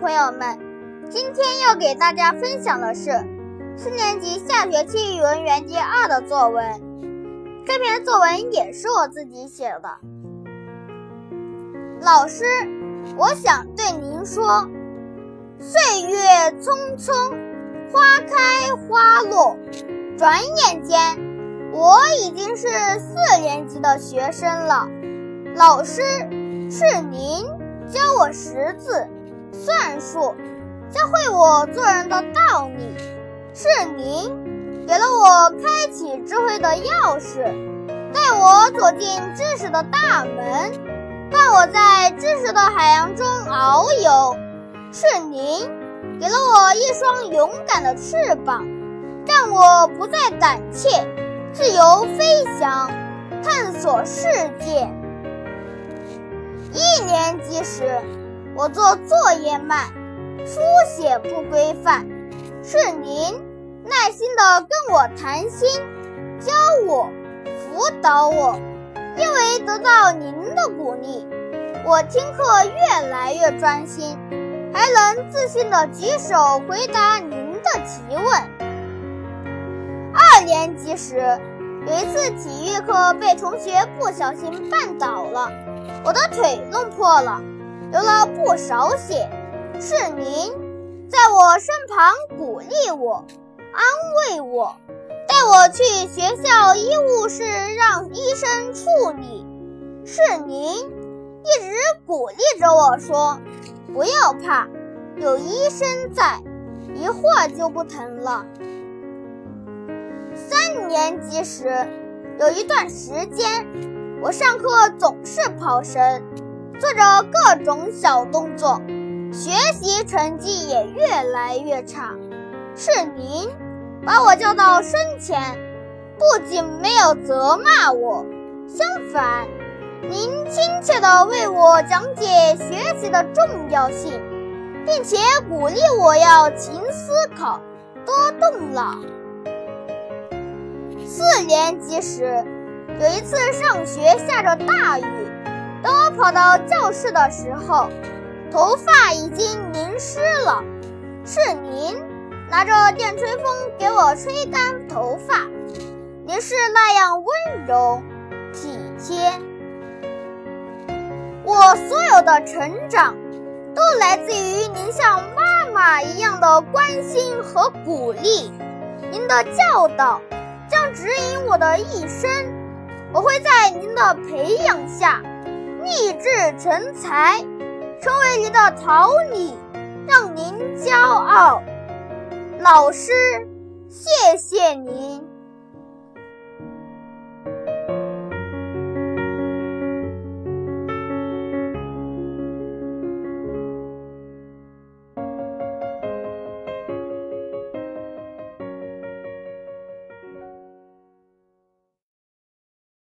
朋友们，今天要给大家分享的是四年级下学期语文园地二的作文。这篇作文也是我自己写的。老师，我想对您说，岁月匆匆，花开花落，转眼间我已经是四年级的学生了。老师，是您教我识字。算术教会我做人的道理，是您给了我开启智慧的钥匙，带我走进知识的大门，伴我在知识的海洋中遨游。是您给了我一双勇敢的翅膀，让我不再胆怯，自由飞翔，探索世界。一年级时。我做作业慢，书写不规范，是您耐心的跟我谈心，教我，辅导我。因为得到您的鼓励，我听课越来越专心，还能自信的举手回答您的提问。二年级时，有一次体育课被同学不小心绊倒了，我的腿弄破了。流了不少血，是您在我身旁鼓励我、安慰我，带我去学校医务室让医生处理。是您一直鼓励着我说：“不要怕，有医生在，一会儿就不疼了。”三年级时，有一段时间，我上课总是跑神。做着各种小动作，学习成绩也越来越差。是您把我叫到身前，不仅没有责骂我，相反，您亲切地为我讲解学习的重要性，并且鼓励我要勤思考，多动脑。四年级时，有一次上学下着大雨。等我跑到教室的时候，头发已经淋湿了。是您拿着电吹风给我吹干头发，您是那样温柔体贴。我所有的成长，都来自于您像妈妈一样的关心和鼓励。您的教导将指引我的一生，我会在您的培养下。立志成才，成为您的桃李，让您骄傲。老师，谢谢您。